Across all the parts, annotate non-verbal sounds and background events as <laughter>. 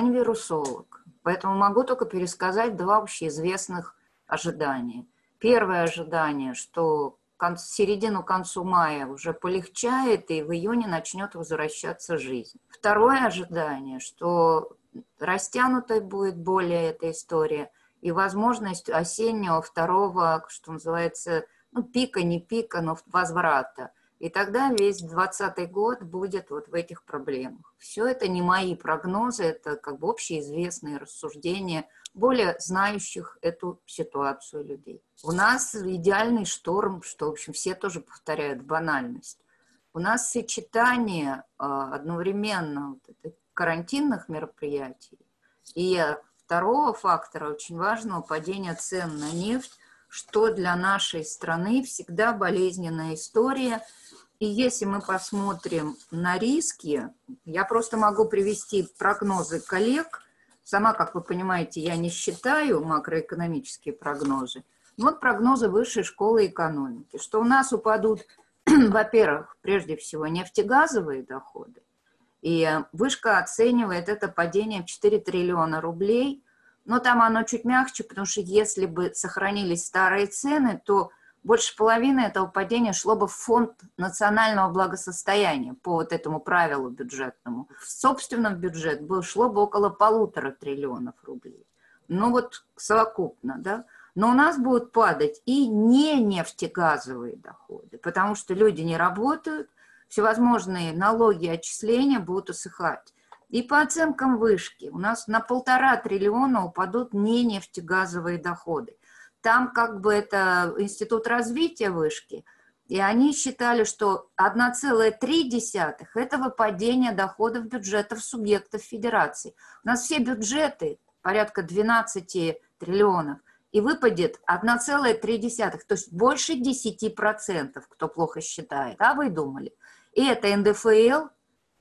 Я не вирусолог, поэтому могу только пересказать два общеизвестных ожидания. Первое ожидание, что середину концу мая уже полегчает, и в июне начнет возвращаться жизнь. Второе ожидание, что растянутой будет более эта история, и возможность осеннего второго, что называется, ну, пика, не пика, но возврата. И тогда весь 2020 год будет вот в этих проблемах. Все это не мои прогнозы, это как бы общеизвестные рассуждения более знающих эту ситуацию людей. У нас идеальный шторм, что, в общем, все тоже повторяют банальность. У нас сочетание а, одновременно вот карантинных мероприятий и второго фактора, очень важного, падения цен на нефть, что для нашей страны всегда болезненная история – и если мы посмотрим на риски, я просто могу привести прогнозы коллег. Сама, как вы понимаете, я не считаю макроэкономические прогнозы. Вот прогнозы Высшей школы экономики, что у нас упадут, <clears throat> во-первых, прежде всего, нефтегазовые доходы. И Вышка оценивает это падение в 4 триллиона рублей. Но там оно чуть мягче, потому что если бы сохранились старые цены, то больше половины этого падения шло бы в фонд национального благосостояния по вот этому правилу бюджетному. В собственном бюджет бы шло бы около полутора триллионов рублей. Ну вот совокупно, да. Но у нас будут падать и не нефтегазовые доходы, потому что люди не работают, всевозможные налоги и отчисления будут усыхать. И по оценкам вышки у нас на полтора триллиона упадут не нефтегазовые доходы. Там как бы это институт развития вышки, и они считали, что 1,3 это выпадение доходов бюджетов субъектов федерации. У нас все бюджеты порядка 12 триллионов, и выпадет 1,3, то есть больше 10%, кто плохо считает. А вы думали? И это НДФЛ,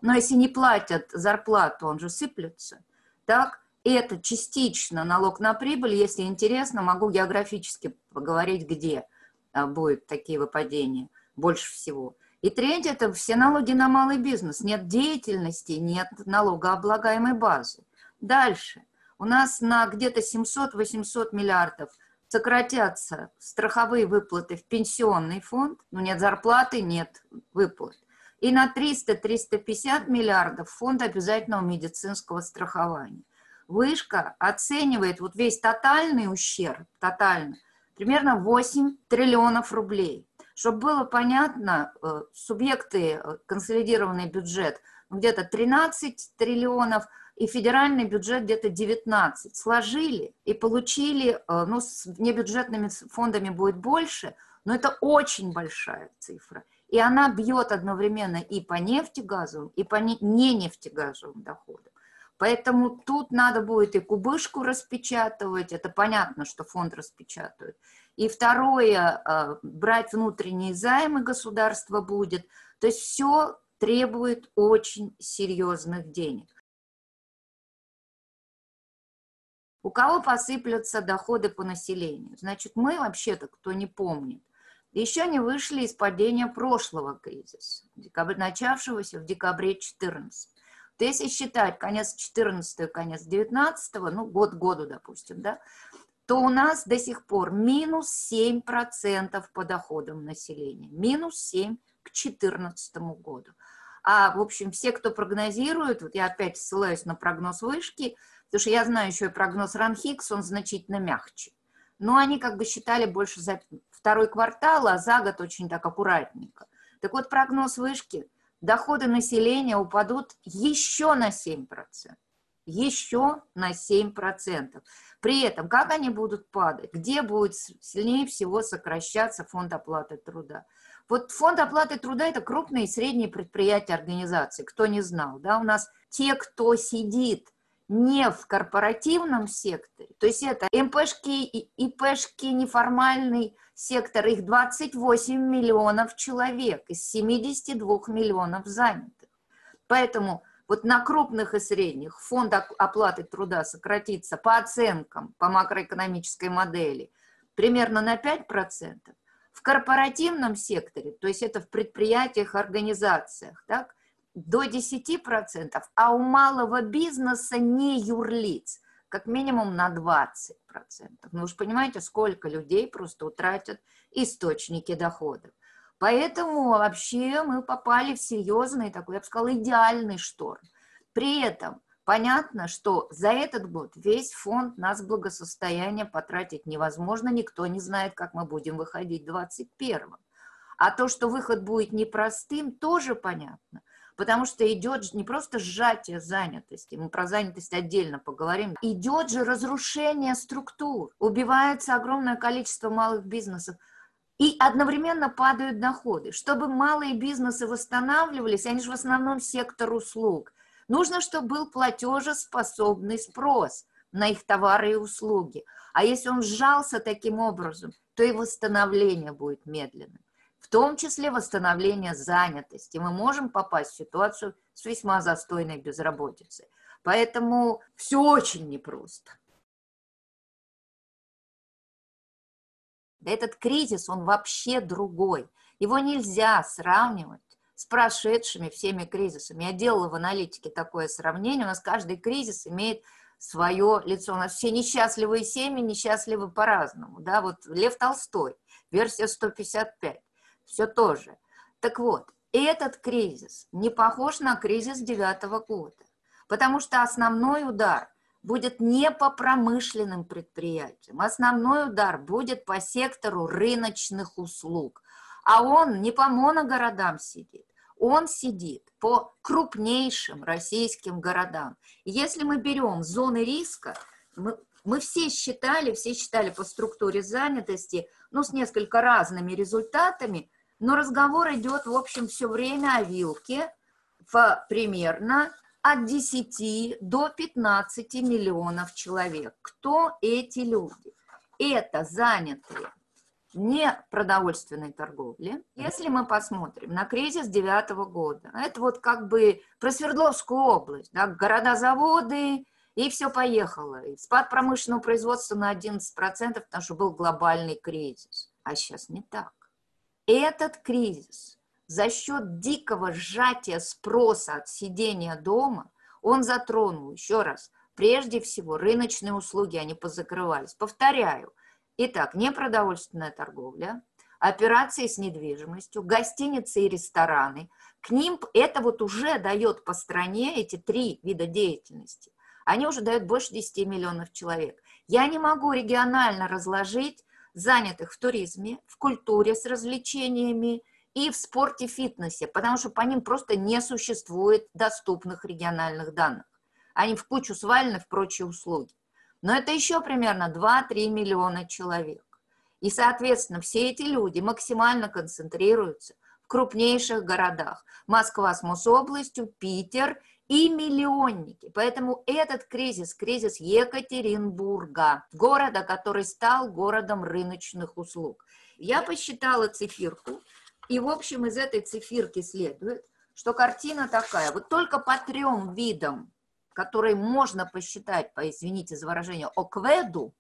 но если не платят зарплату, он же сыплется. Так, это частично налог на прибыль. Если интересно, могу географически поговорить, где а, будут такие выпадения больше всего. И третье – это все налоги на малый бизнес. Нет деятельности, нет налогооблагаемой базы. Дальше. У нас на где-то 700-800 миллиардов сократятся страховые выплаты в пенсионный фонд. Ну, нет зарплаты, нет выплат. И на 300-350 миллиардов фонд обязательного медицинского страхования. Вышка оценивает вот весь тотальный ущерб, тотально, примерно 8 триллионов рублей. Чтобы было понятно, э, субъекты, э, консолидированный бюджет, ну, где-то 13 триллионов, и федеральный бюджет где-то 19. Сложили и получили, э, ну, с небюджетными фондами будет больше, но это очень большая цифра. И она бьет одновременно и по нефтегазовым, и по не нефтегазовым доходам. Поэтому тут надо будет и кубышку распечатывать, это понятно, что фонд распечатывает. И второе, а, брать внутренние займы государства будет. То есть все требует очень серьезных денег. У кого посыплются доходы по населению? Значит, мы вообще-то, кто не помнит, еще не вышли из падения прошлого кризиса, начавшегося в декабре 2014. То если считать конец 14 конец 19 ну, год году, допустим, да, то у нас до сих пор минус 7% по доходам населения. Минус 7 к 2014 году. А, в общем, все, кто прогнозирует, вот я опять ссылаюсь на прогноз вышки, потому что я знаю еще и прогноз Ранхикс, он значительно мягче. Но они как бы считали больше за второй квартал, а за год очень так аккуратненько. Так вот, прогноз вышки – доходы населения упадут еще на 7%. Еще на 7%. При этом, как они будут падать? Где будет сильнее всего сокращаться фонд оплаты труда? Вот фонд оплаты труда – это крупные и средние предприятия, организации. Кто не знал, да, у нас те, кто сидит не в корпоративном секторе, то есть это МПшки, ИПшки, неформальный сектор, их 28 миллионов человек из 72 миллионов занятых. Поэтому вот на крупных и средних фонд оплаты труда сократится по оценкам, по макроэкономической модели, примерно на 5%. В корпоративном секторе, то есть это в предприятиях, организациях, так, до 10%, а у малого бизнеса не юрлиц как минимум на 20%. Ну, вы же понимаете, сколько людей просто утратят источники доходов. Поэтому вообще мы попали в серьезный такой, я бы сказала, идеальный шторм. При этом понятно, что за этот год весь фонд нас благосостояния потратить невозможно, никто не знает, как мы будем выходить в 2021. А то, что выход будет непростым, тоже понятно потому что идет не просто сжатие занятости, мы про занятость отдельно поговорим, идет же разрушение структур, убивается огромное количество малых бизнесов, и одновременно падают доходы. Чтобы малые бизнесы восстанавливались, они же в основном сектор услуг, нужно, чтобы был платежеспособный спрос на их товары и услуги. А если он сжался таким образом, то и восстановление будет медленным в том числе восстановление занятости. Мы можем попасть в ситуацию с весьма застойной безработицей. Поэтому все очень непросто. Этот кризис, он вообще другой. Его нельзя сравнивать с прошедшими всеми кризисами. Я делала в аналитике такое сравнение. У нас каждый кризис имеет свое лицо. У нас все несчастливые семьи, несчастливы по-разному. Да? Вот Лев Толстой, версия 155 все тоже. Так вот, этот кризис не похож на кризис девятого года, потому что основной удар будет не по промышленным предприятиям, основной удар будет по сектору рыночных услуг, а он не по моногородам сидит, он сидит по крупнейшим российским городам. если мы берем зоны риска, мы, мы все считали, все считали по структуре занятости, ну, с несколько разными результатами, но разговор идет, в общем, все время о вилке в примерно от 10 до 15 миллионов человек. Кто эти люди? Это занятые не продовольственной торговле. Если мы посмотрим на кризис девятого года, это вот как бы про Свердловскую область, да, города-заводы, и все поехало. И спад промышленного производства на 11%, потому что был глобальный кризис. А сейчас не так. Этот кризис за счет дикого сжатия спроса от сидения дома, он затронул, еще раз, прежде всего рыночные услуги, они позакрывались. Повторяю, итак, непродовольственная торговля, операции с недвижимостью, гостиницы и рестораны. К ним это вот уже дает по стране эти три вида деятельности. Они уже дают больше 10 миллионов человек. Я не могу регионально разложить занятых в туризме, в культуре с развлечениями и в спорте, фитнесе, потому что по ним просто не существует доступных региональных данных. Они в кучу свалены в прочие услуги. Но это еще примерно 2-3 миллиона человек. И, соответственно, все эти люди максимально концентрируются в крупнейших городах. Москва с Мособластью, Питер и миллионники. Поэтому этот кризис, кризис Екатеринбурга, города, который стал городом рыночных услуг. Я посчитала цифирку, и, в общем, из этой цифирки следует, что картина такая. Вот только по трем видам, которые можно посчитать, по, извините за выражение, ОКВЭДу,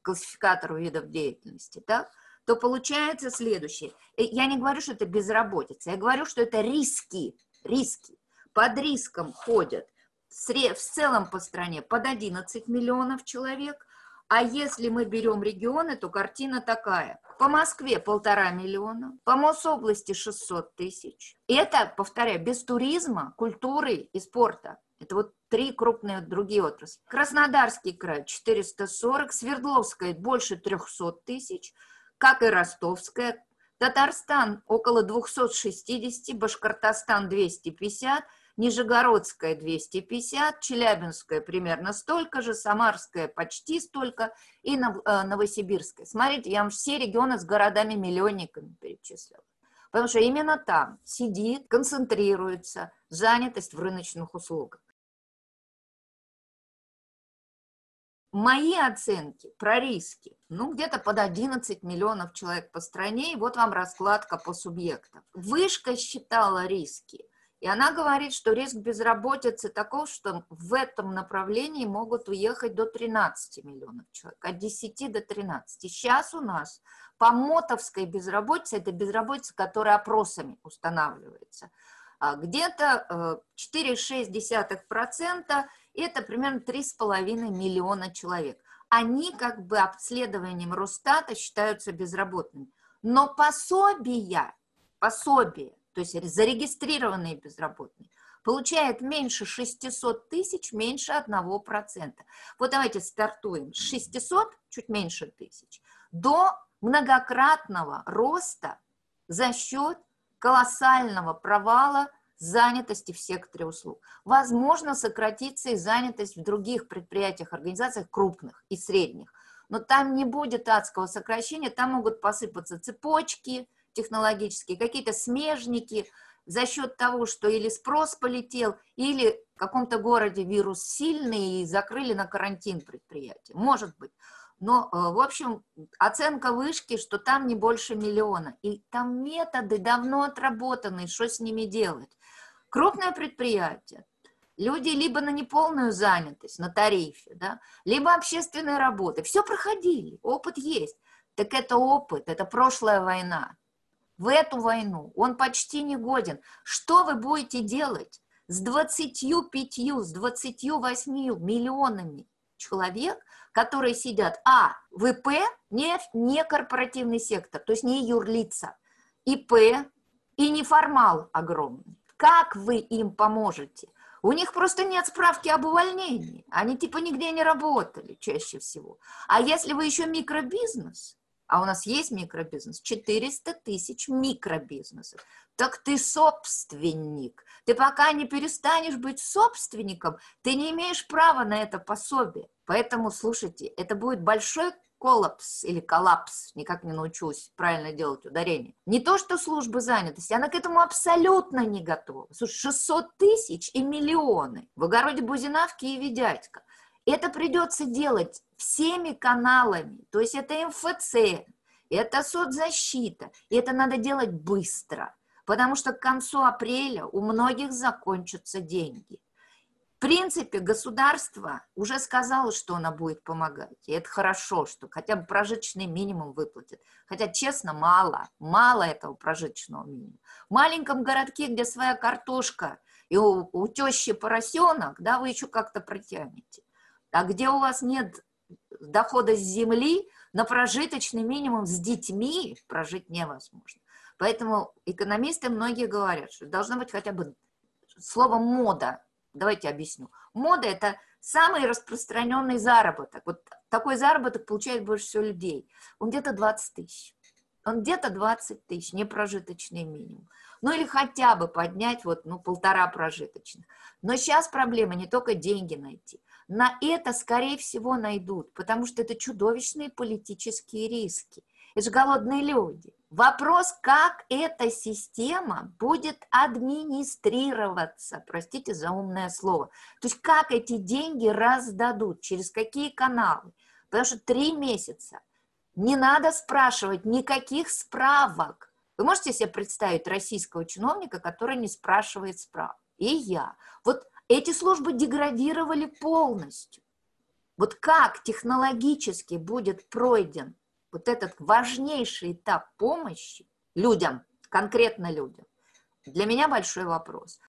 классификатору видов деятельности, так, то получается следующее. Я не говорю, что это безработица, я говорю, что это риски, риски под риском ходят в целом по стране под 11 миллионов человек, а если мы берем регионы, то картина такая. По Москве полтора миллиона, по Мособласти 600 тысяч. Это, повторяю, без туризма, культуры и спорта. Это вот три крупные другие отрасли. Краснодарский край 440, Свердловская больше 300 тысяч, как и Ростовская. Татарстан около 260, Башкортостан 250, Нижегородская 250, Челябинская примерно столько же, Самарская почти столько и э, Новосибирская. Смотрите, я вам все регионы с городами-миллионниками перечислила. Потому что именно там сидит, концентрируется занятость в рыночных услугах. Мои оценки про риски, ну, где-то под 11 миллионов человек по стране, и вот вам раскладка по субъектам. Вышка считала риски и она говорит, что риск безработицы таков, что в этом направлении могут уехать до 13 миллионов человек, от 10 до 13. Сейчас у нас по мотовской безработице, это безработица, которая опросами устанавливается, а где-то 4,6% э, это примерно 3,5 миллиона человек. Они как бы обследованием Росстата считаются безработными. Но пособия, пособия, то есть зарегистрированные безработные, получает меньше 600 тысяч, меньше 1%. Вот давайте стартуем с 600, чуть меньше тысяч, до многократного роста за счет колоссального провала занятости в секторе услуг. Возможно, сократится и занятость в других предприятиях, организациях крупных и средних. Но там не будет адского сокращения, там могут посыпаться цепочки технологические, какие-то смежники за счет того, что или спрос полетел, или в каком-то городе вирус сильный и закрыли на карантин предприятие. Может быть. Но, э, в общем, оценка вышки, что там не больше миллиона. И там методы давно отработаны, что с ними делать. Крупное предприятие, люди либо на неполную занятость, на тарифе, да, либо общественные работы. Все проходили, опыт есть. Так это опыт, это прошлая война. В эту войну он почти не годен. Что вы будете делать с 25, с 28 миллионами человек, которые сидят, а, ВП, не, не корпоративный сектор, то есть не юрлица, ИП и неформал огромный. Как вы им поможете? У них просто нет справки об увольнении. Они типа нигде не работали чаще всего. А если вы еще микробизнес, а у нас есть микробизнес, 400 тысяч микробизнесов, так ты собственник. Ты пока не перестанешь быть собственником, ты не имеешь права на это пособие. Поэтому, слушайте, это будет большой коллапс или коллапс, никак не научусь правильно делать ударение. Не то, что службы занятости, она к этому абсолютно не готова. Слушай, 600 тысяч и миллионы в огороде Бузинавки и Ведятька. Это придется делать всеми каналами, то есть это МФЦ, это соцзащита, и это надо делать быстро, потому что к концу апреля у многих закончатся деньги принципе, государство уже сказало, что оно будет помогать. И это хорошо, что хотя бы прожиточный минимум выплатит. Хотя, честно, мало. Мало этого прожиточного минимума. В маленьком городке, где своя картошка и у, у тещи поросенок, да, вы еще как-то протянете. А где у вас нет дохода с земли, на прожиточный минимум с детьми прожить невозможно. Поэтому экономисты многие говорят, что должно быть хотя бы слово «мода» Давайте объясню. Мода – это самый распространенный заработок. Вот такой заработок получает больше всего людей. Он где-то 20 тысяч. Он где-то 20 тысяч, не прожиточный минимум. Ну или хотя бы поднять вот, ну, полтора прожиточных. Но сейчас проблема не только деньги найти. На это, скорее всего, найдут, потому что это чудовищные политические риски. Это же голодные люди. Вопрос, как эта система будет администрироваться, простите за умное слово. То есть как эти деньги раздадут, через какие каналы. Потому что три месяца не надо спрашивать никаких справок. Вы можете себе представить российского чиновника, который не спрашивает справок? И я. Вот эти службы деградировали полностью. Вот как технологически будет пройден вот этот важнейший этап помощи людям, конкретно людям, для меня большой вопрос.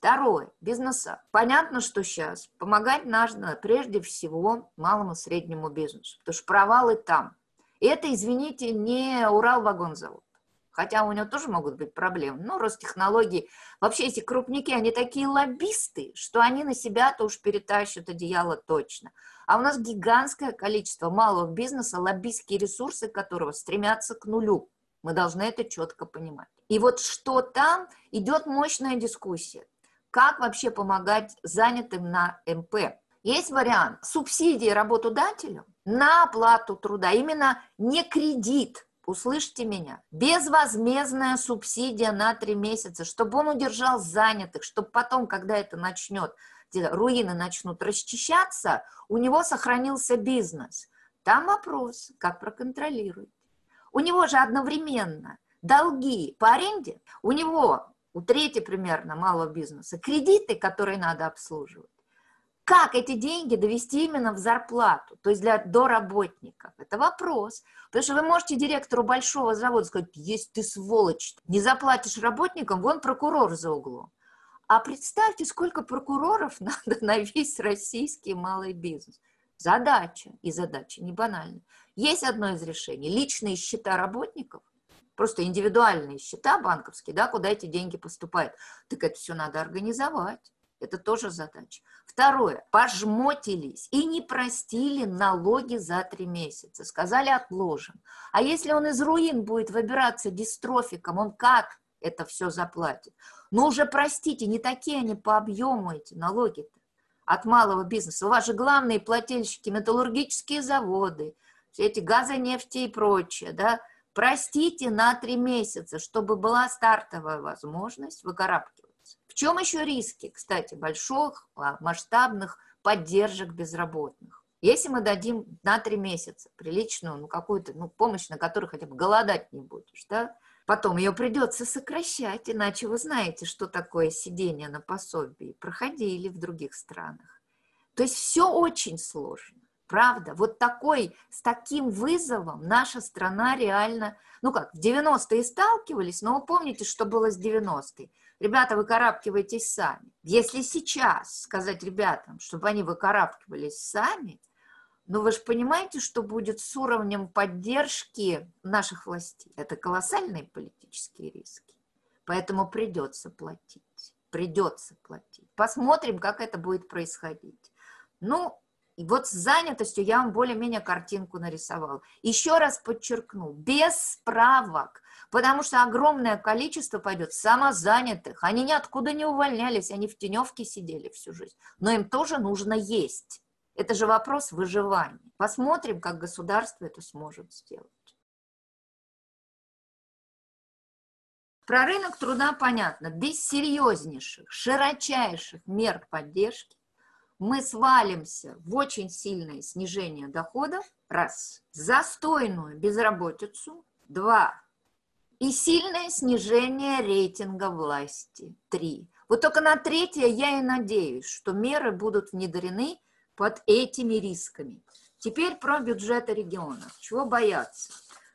Второе, бизнеса. Понятно, что сейчас помогать нужно прежде всего малому и среднему бизнесу, потому что провалы там. И это, извините, не Уралвагонзавод хотя у него тоже могут быть проблемы, но Ростехнологии, вообще эти крупники, они такие лоббисты, что они на себя-то уж перетащат одеяло точно. А у нас гигантское количество малого бизнеса, лоббистские ресурсы которого стремятся к нулю. Мы должны это четко понимать. И вот что там, идет мощная дискуссия. Как вообще помогать занятым на МП? Есть вариант субсидии работодателю на оплату труда, именно не кредит, услышьте меня, безвозмездная субсидия на три месяца, чтобы он удержал занятых, чтобы потом, когда это начнет, руины начнут расчищаться, у него сохранился бизнес. Там вопрос, как проконтролировать. У него же одновременно долги по аренде, у него, у трети примерно малого бизнеса, кредиты, которые надо обслуживать, Как эти деньги довести именно в зарплату, то есть для доработников? Это вопрос. Потому что вы можете директору большого завода сказать, есть ты сволочь, не заплатишь работникам, вон прокурор за углом. А представьте, сколько прокуроров <laughs> надо на весь российский малый бизнес. Задача, и задача не банальная. Есть одно из решений. Личные счета работников, просто индивидуальные счета банковские, да, куда эти деньги поступают. Так это все надо организовать. Это тоже задача. Второе. Пожмотились и не простили налоги за три месяца. Сказали, отложим. А если он из руин будет выбираться дистрофиком, он как это все заплатит? Ну уже простите, не такие они по объему эти налоги-то от малого бизнеса. У вас же главные плательщики, металлургические заводы, все эти газы, нефти и прочее, да, простите на три месяца, чтобы была стартовая возможность выкарабкиваться. Чем еще риски, кстати, больших а, масштабных поддержек безработных? Если мы дадим на три месяца приличную, ну, какую-то, ну, помощь, на которой хотя бы голодать не будешь, да, потом ее придется сокращать, иначе вы знаете, что такое сидение на пособии, проходили в других странах. То есть все очень сложно. Правда, вот такой, с таким вызовом наша страна реально, ну как, в 90-е сталкивались, но вы помните, что было с 90-е. Ребята, выкарабкивайтесь сами. Если сейчас сказать ребятам, чтобы они выкарабкивались сами, ну вы же понимаете, что будет с уровнем поддержки наших властей. Это колоссальные политические риски. Поэтому придется платить. Придется платить. Посмотрим, как это будет происходить. Ну, и вот с занятостью я вам более-менее картинку нарисовал. Еще раз подчеркну, без справок, потому что огромное количество пойдет самозанятых. Они ниоткуда не увольнялись, они в теневке сидели всю жизнь. Но им тоже нужно есть. Это же вопрос выживания. Посмотрим, как государство это сможет сделать. Про рынок труда понятно. Без серьезнейших, широчайших мер поддержки мы свалимся в очень сильное снижение доходов, раз, застойную безработицу, два, и сильное снижение рейтинга власти, три. Вот только на третье я и надеюсь, что меры будут внедрены под этими рисками. Теперь про бюджеты регионов. Чего бояться?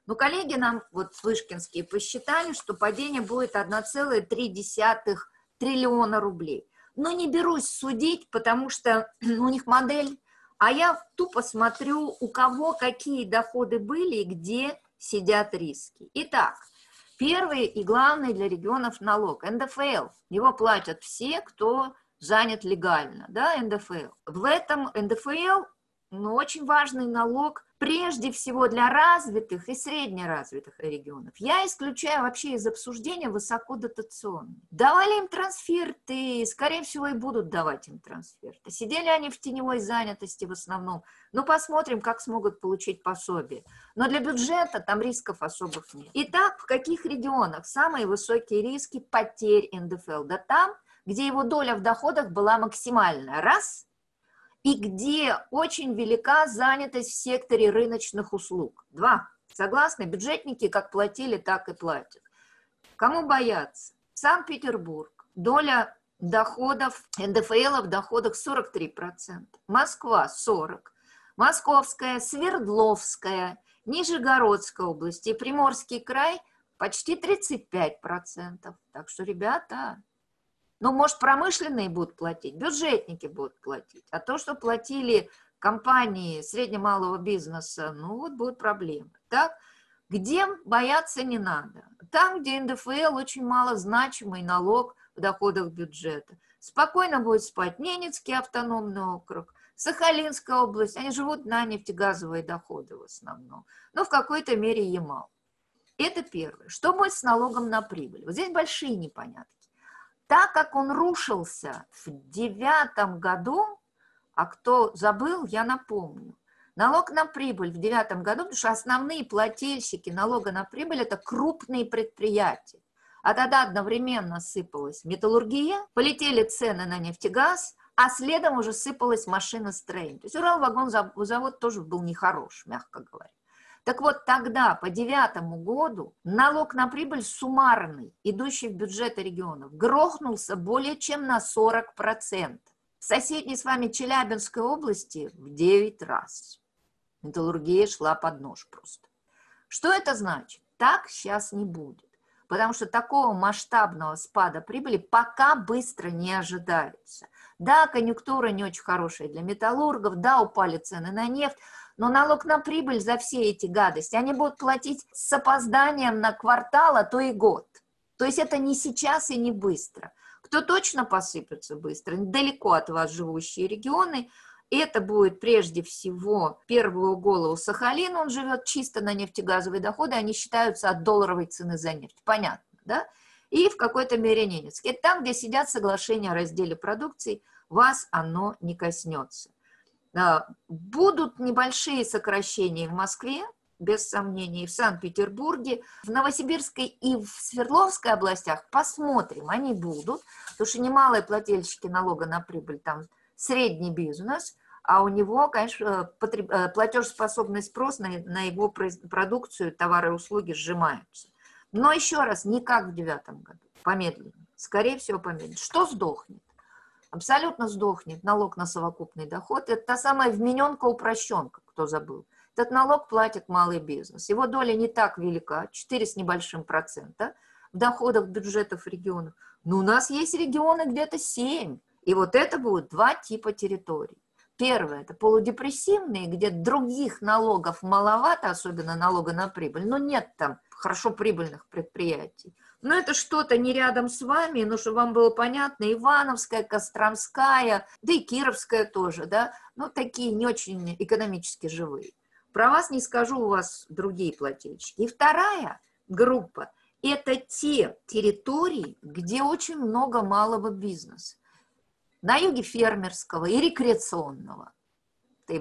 Ну, коллеги нам, вот вышкинские, посчитали, что падение будет 1,3 триллиона рублей но не берусь судить, потому что <clears throat> у них модель, а я тупо смотрю, у кого какие доходы были и где сидят риски. Итак, первый и главный для регионов налог – НДФЛ. Его платят все, кто занят легально, да, НДФЛ. В этом НДФЛ ну, очень важный налог прежде всего для развитых и среднеразвитых регионов. Я исключаю вообще из обсуждения высокодотационные. Давали им трансферты, скорее всего, и будут давать им трансферты. Сидели они в теневой занятости в основном. Ну, посмотрим, как смогут получить пособие. Но для бюджета там рисков особых нет. Итак, в каких регионах самые высокие риски потерь НДФЛ? Да там, где его доля в доходах была максимальная. Раз – и где очень велика занятость в секторе рыночных услуг. Два. Согласны? Бюджетники как платили, так и платят. Кому бояться? Санкт-Петербург. Доля доходов, НДФЛ в доходах 43%. Москва 40%. Московская, Свердловская, Нижегородская область и Приморский край почти 35%. Так что, ребята, ну, может, промышленные будут платить, бюджетники будут платить. А то, что платили компании средне-малого бизнеса, ну, вот будут проблемы. Так, где бояться не надо? Там, где НДФЛ очень малозначимый налог в доходах бюджета. Спокойно будет спать Ненецкий автономный округ, Сахалинская область. Они живут на нефтегазовые доходы в основном. Но в какой-то мере Ямал. Это первое. Что будет с налогом на прибыль? Вот здесь большие непонятки. Так как он рушился в девятом году, а кто забыл, я напомню, налог на прибыль в девятом году, потому что основные плательщики налога на прибыль – это крупные предприятия. А тогда одновременно сыпалась металлургия, полетели цены на нефтегаз, а следом уже сыпалась машиностроение. То есть Уралвагонзавод тоже был нехорош, мягко говоря. Так вот, тогда, по девятому году, налог на прибыль суммарный, идущий в бюджеты регионов, грохнулся более чем на 40%. В соседней с вами Челябинской области в 9 раз. Металлургия шла под нож просто. Что это значит? Так сейчас не будет. Потому что такого масштабного спада прибыли пока быстро не ожидается. Да, конъюнктура не очень хорошая для металлургов, да, упали цены на нефть, но налог на прибыль за все эти гадости они будут платить с опозданием на квартал, а то и год. То есть это не сейчас и не быстро. Кто точно посыпется быстро, далеко от вас живущие регионы, это будет прежде всего первую голову Сахалин, он живет чисто на нефтегазовые доходы, они считаются от долларовой цены за нефть, понятно, да? И в какой-то мере Ненецкий. Это там, где сидят соглашения о разделе продукции, вас оно не коснется. А, будут небольшие сокращения в Москве, без сомнений, в Санкт-Петербурге, в Новосибирской и в Свердловской областях посмотрим, они будут, потому что немалые плательщики налога на прибыль, там средний бизнес, а у него, конечно, потреб... Э, платежеспособный спрос на, на его продукцию, товары и услуги сжимаются. Но еще раз, не как в девятом году, помедленнее, скорее всего помедленнее. Что сдохнет? Абсолютно сдохнет налог на совокупный доход. Это та самая вмененка-упрощенка, кто забыл. Этот налог платит малый бизнес. Его доля не так велика, 4 с небольшим процента в доходах бюджетов регионов. Но у нас есть регионы где-то 7. И вот это будут два типа территорий. Первое – это полудепрессивные, где других налогов маловато, особенно налога на прибыль, но нет там хорошо прибыльных предприятий. Но это что-то не рядом с вами, но чтобы вам было понятно, Ивановская, Костромская, да и Кировская тоже, да, ну, такие не очень экономически живые. Про вас не скажу, у вас другие плательщики. И вторая группа – это те территории, где очень много малого бизнеса. На юге фермерского и рекреационного. Э,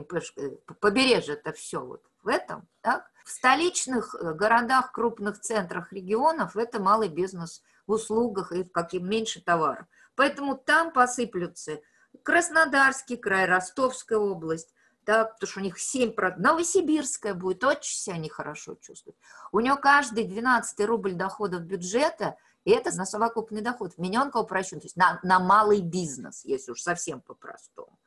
побережье это все вот в этом, так? В столичных э, городах, крупных центрах регионов это малый бизнес в услугах и в каким меньше товаров. Поэтому там посыплются Краснодарский край, Ростовская область, да, потому что у них 7%. Новосибирская будет очень себя нехорошо чувствовать. У нее каждый 12 рубль доходов бюджета, и это на совокупный доход, вмененка упрощен, то есть на, на малый бизнес, если уж совсем по-простому.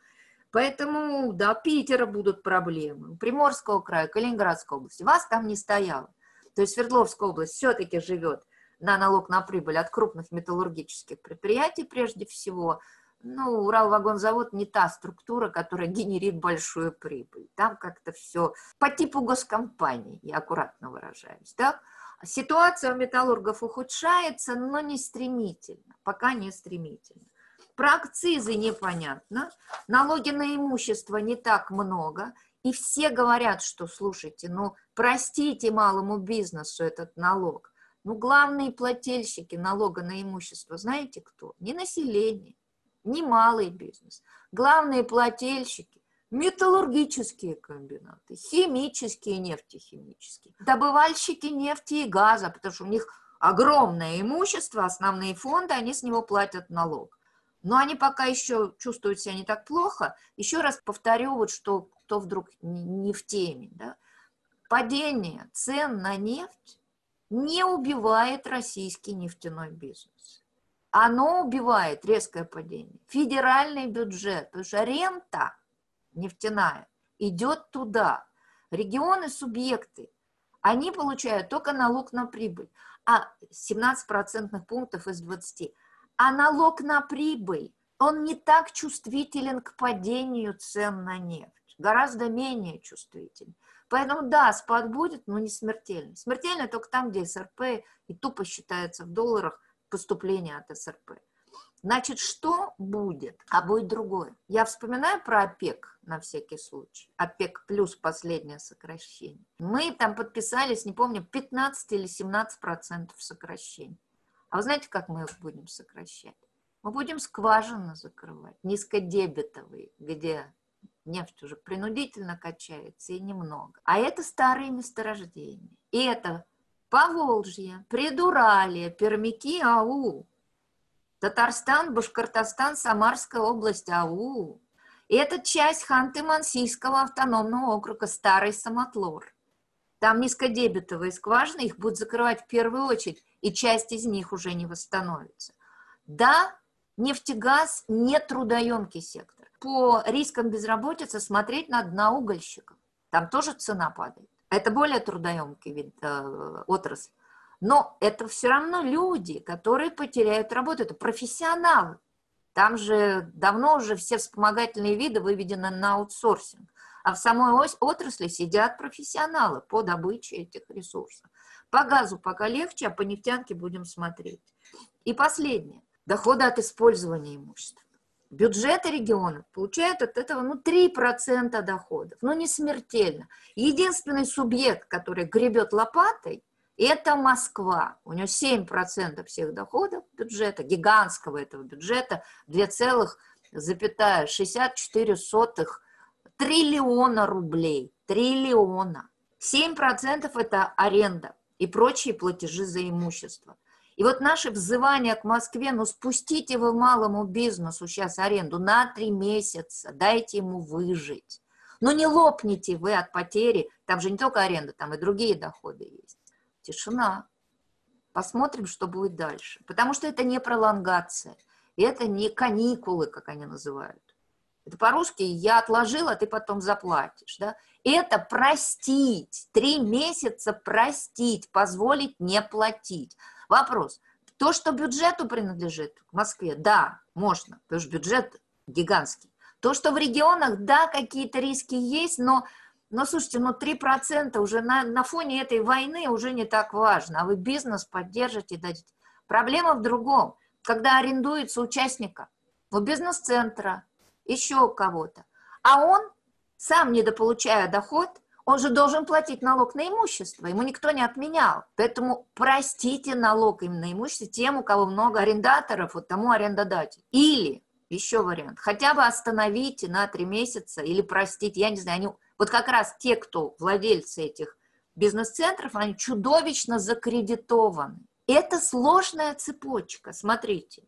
Поэтому, да, Питера будут проблемы, у Приморского края, Калининградской области. Вас там не стояло. То есть Свердловская область все-таки живет на налог на прибыль от крупных металлургических предприятий прежде всего. Ну, Уралвагонзавод не та структура, которая генерит большую прибыль. Там как-то все по типу госкомпании, я аккуратно выражаюсь. Так? Ситуация у металлургов ухудшается, но не стремительно, пока не стремительно. Про акцизы непонятно, налоги на имущество не так много, и все говорят, что, слушайте, ну, простите малому бизнесу этот налог. Ну, главные плательщики налога на имущество, знаете кто? Не население, не малый бизнес. Главные плательщики – металлургические комбинаты, химические, нефтехимические, добывальщики нефти и газа, потому что у них огромное имущество, основные фонды, они с него платят налог но они пока еще чувствуют себя не так плохо. Еще раз повторю, вот что кто вдруг не в теме. Да? Падение цен на нефть не убивает российский нефтяной бизнес. Оно убивает резкое падение. Федеральный бюджет, потому что рента нефтяная идет туда. Регионы, субъекты, они получают только налог на прибыль, а 17 процентных пунктов из 20 – а налог на прибыль, он не так чувствителен к падению цен на нефть, гораздо менее чувствителен. Поэтому да, спад будет, но не смертельный. Смертельный только там, где СРП и тупо считается в долларах поступление от СРП. Значит, что будет? А будет другое. Я вспоминаю про ОПЕК на всякий случай. ОПЕК плюс последнее сокращение. Мы там подписались, не помню, 15 или 17 процентов сокращений. А вы знаете, как мы их будем сокращать? Мы будем скважины закрывать, низкодебетовые, где нефть уже принудительно качается и немного. А это старые месторождения. И это Поволжье, Придуралие, Пермяки, АУ, Татарстан, Башкортостан, Самарская область, АУ. И это часть Ханты-Мансийского автономного округа, старый Самотлор. Там низкодебетовые скважины, их будут закрывать в первую очередь, и часть из них уже не восстановится. Да, Нефтегаз не трудоемкий сектор. По рискам безработицы смотреть надо на угольщиков. Там тоже цена падает. Это более трудоемкий вид э, отрасль. Но это все равно люди, которые потеряют работу. Это профессионалы. Там же давно уже все вспомогательные виды выведены на аутсорсинг. А в самой отрасли сидят профессионалы по добыче этих ресурсов. По газу пока легче, а по нефтянке будем смотреть. И последнее. Доходы от использования имущества. Бюджеты регионов получают от этого ну, 3% доходов. Ну, не смертельно. Единственный субъект, который гребет лопатой, это Москва. У нее 7% всех доходов бюджета, гигантского этого бюджета, 2,64 триллиона рублей. Триллиона. 7% это аренда и прочие платежи за имущество. И вот наше взывание к Москве, ну спустите вы малому бизнесу сейчас аренду на три месяца, дайте ему выжить. Но не лопните вы от потери, там же не только аренда, там и другие доходы есть. Тишина. Посмотрим, что будет дальше. Потому что это не пролонгация, это не каникулы, как они называют. Это по-русски «я отложила, ты потом заплатишь». Да? Это простить, три месяца простить, позволить не платить. Вопрос. То, что бюджету принадлежит в Москве, да, можно, потому что бюджет гигантский. То, что в регионах, да, какие-то риски есть, но, но слушайте, ну 3% уже на, на фоне этой войны уже не так важно, а вы бизнес поддержите, дадите. Проблема в другом, когда арендуется участника, у бизнес-центра, еще кого-то, а он, сам недополучая доход, он же должен платить налог на имущество, ему никто не отменял. Поэтому простите налог им на имущество тем, у кого много арендаторов, вот тому арендодатель. Или, еще вариант, хотя бы остановите на три месяца или простите, я не знаю, они, вот как раз те, кто владельцы этих бизнес-центров, они чудовищно закредитованы. Это сложная цепочка, смотрите.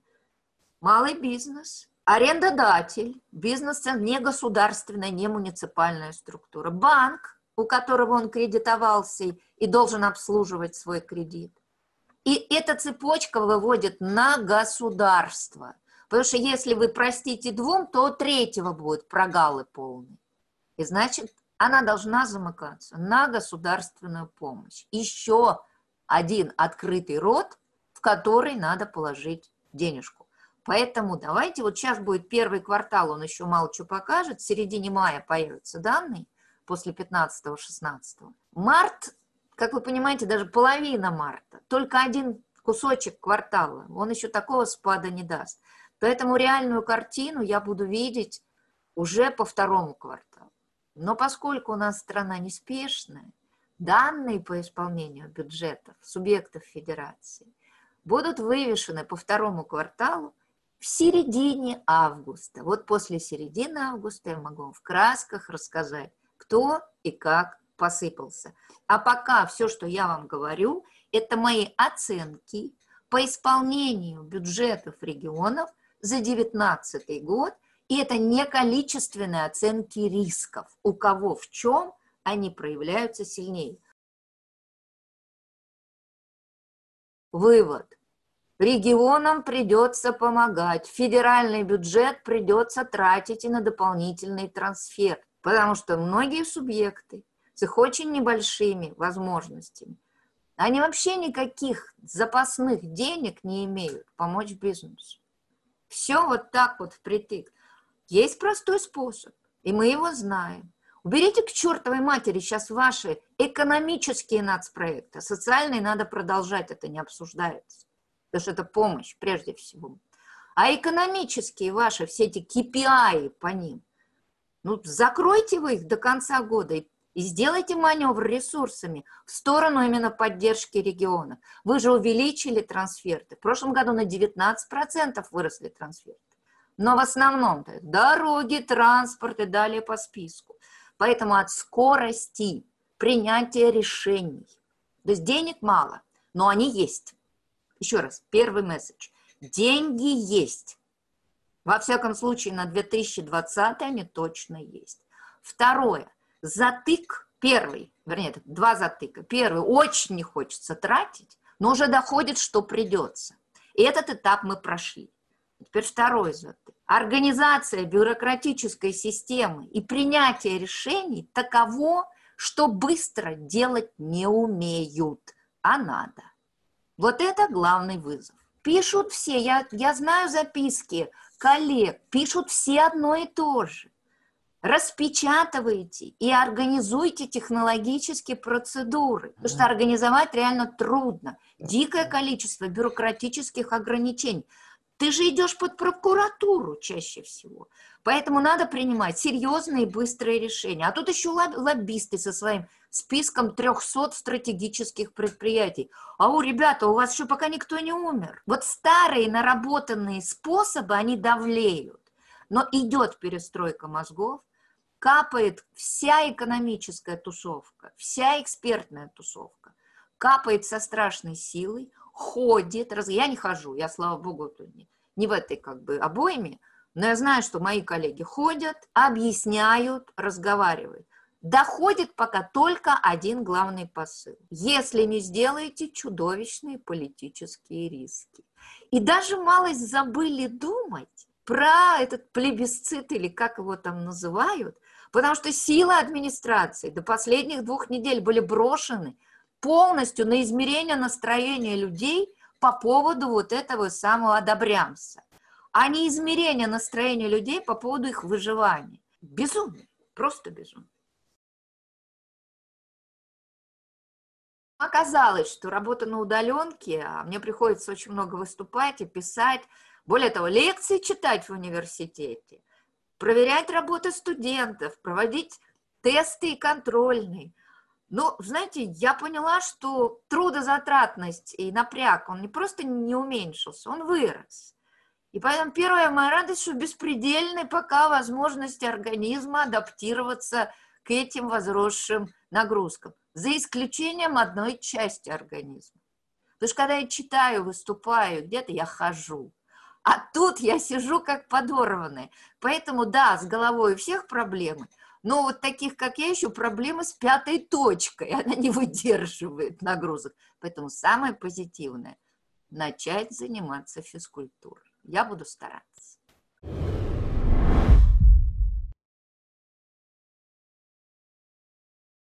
Малый бизнес, Арендодатель, бизнес-центр, не государственная, не муниципальная структура. Банк, у которого он кредитовался и должен обслуживать свой кредит. И эта цепочка выводит на государство. Потому что если вы простите двум, то третьего будут прогалы полные. И значит, она должна замыкаться на государственную помощь. Еще один открытый рот, в который надо положить денежку. Поэтому давайте, вот сейчас будет первый квартал, он еще мало что покажет, в середине мая появятся данные, после 15-16. Март, как вы понимаете, даже половина марта, только один кусочек квартала, он еще такого спада не даст. Поэтому реальную картину я буду видеть уже по второму кварталу. Но поскольку у нас страна неспешная, данные по исполнению бюджетов субъектов федерации будут вывешены по второму кварталу в середине августа. Вот после середины августа я могу вам в красках рассказать, кто и как посыпался. А пока все, что я вам говорю, это мои оценки по исполнению бюджетов регионов за 2019 год, и это не количественные оценки рисков, у кого в чем они проявляются сильнее. Вывод. Регионам придется помогать, федеральный бюджет придется тратить и на дополнительный трансфер, потому что многие субъекты с их очень небольшими возможностями, они вообще никаких запасных денег не имеют помочь бизнесу. Все вот так вот впритык. Есть простой способ, и мы его знаем. Уберите к чертовой матери сейчас ваши экономические нацпроекты. Социальные надо продолжать, это не обсуждается потому что это помощь прежде всего. А экономические ваши, все эти KPI по ним, ну, закройте вы их до конца года и, и сделайте маневр ресурсами в сторону именно поддержки регионов. Вы же увеличили трансферты. В прошлом году на 19% выросли трансферты. Но в основном дороги, транспорт и далее по списку. Поэтому от скорости принятия решений. То есть денег мало, но они есть. Еще раз, первый месседж. Деньги есть. Во всяком случае, на 2020 они точно есть. Второе. Затык. Первый, вернее, два затыка. Первый, очень не хочется тратить, но уже доходит, что придется. И этот этап мы прошли. Теперь второй затык. Организация бюрократической системы и принятие решений таково, что быстро делать не умеют, а надо. Вот это главный вызов. Пишут все, я, я знаю записки коллег, пишут все одно и то же. Распечатывайте и организуйте технологические процедуры, потому что организовать реально трудно. Дикое количество бюрократических ограничений. Ты же идешь под прокуратуру чаще всего. Поэтому надо принимать серьезные и быстрые решения. А тут еще лоббисты со своим списком 300 стратегических предприятий. А у ребята, у вас еще пока никто не умер. Вот старые наработанные способы, они давлеют. Но идет перестройка мозгов, капает вся экономическая тусовка, вся экспертная тусовка, капает со страшной силой, ходит, раз... я не хожу, я, слава богу, не, не в этой как бы обойме, но я знаю, что мои коллеги ходят, объясняют, разговаривают. Доходит пока только один главный посыл. Если не сделаете чудовищные политические риски. И даже малость забыли думать про этот плебисцит или как его там называют, потому что силы администрации до последних двух недель были брошены полностью на измерение настроения людей по поводу вот этого самого одобрямса, а не измерение настроения людей по поводу их выживания. Безумно, просто безумно. Оказалось, что работа на удаленке, а мне приходится очень много выступать и писать, более того, лекции читать в университете, проверять работу студентов, проводить тесты и контрольные. Но, знаете, я поняла, что трудозатратность и напряг, он не просто не уменьшился, он вырос. И поэтому первая моя радость, что беспредельны пока возможности организма адаптироваться к этим возросшим нагрузкам, за исключением одной части организма. Потому что когда я читаю, выступаю, где-то я хожу, а тут я сижу как подорванная. Поэтому, да, с головой у всех проблемы, но вот таких, как я, еще проблемы с пятой точкой. Она не выдерживает нагрузок. Поэтому самое позитивное – начать заниматься физкультурой. Я буду стараться.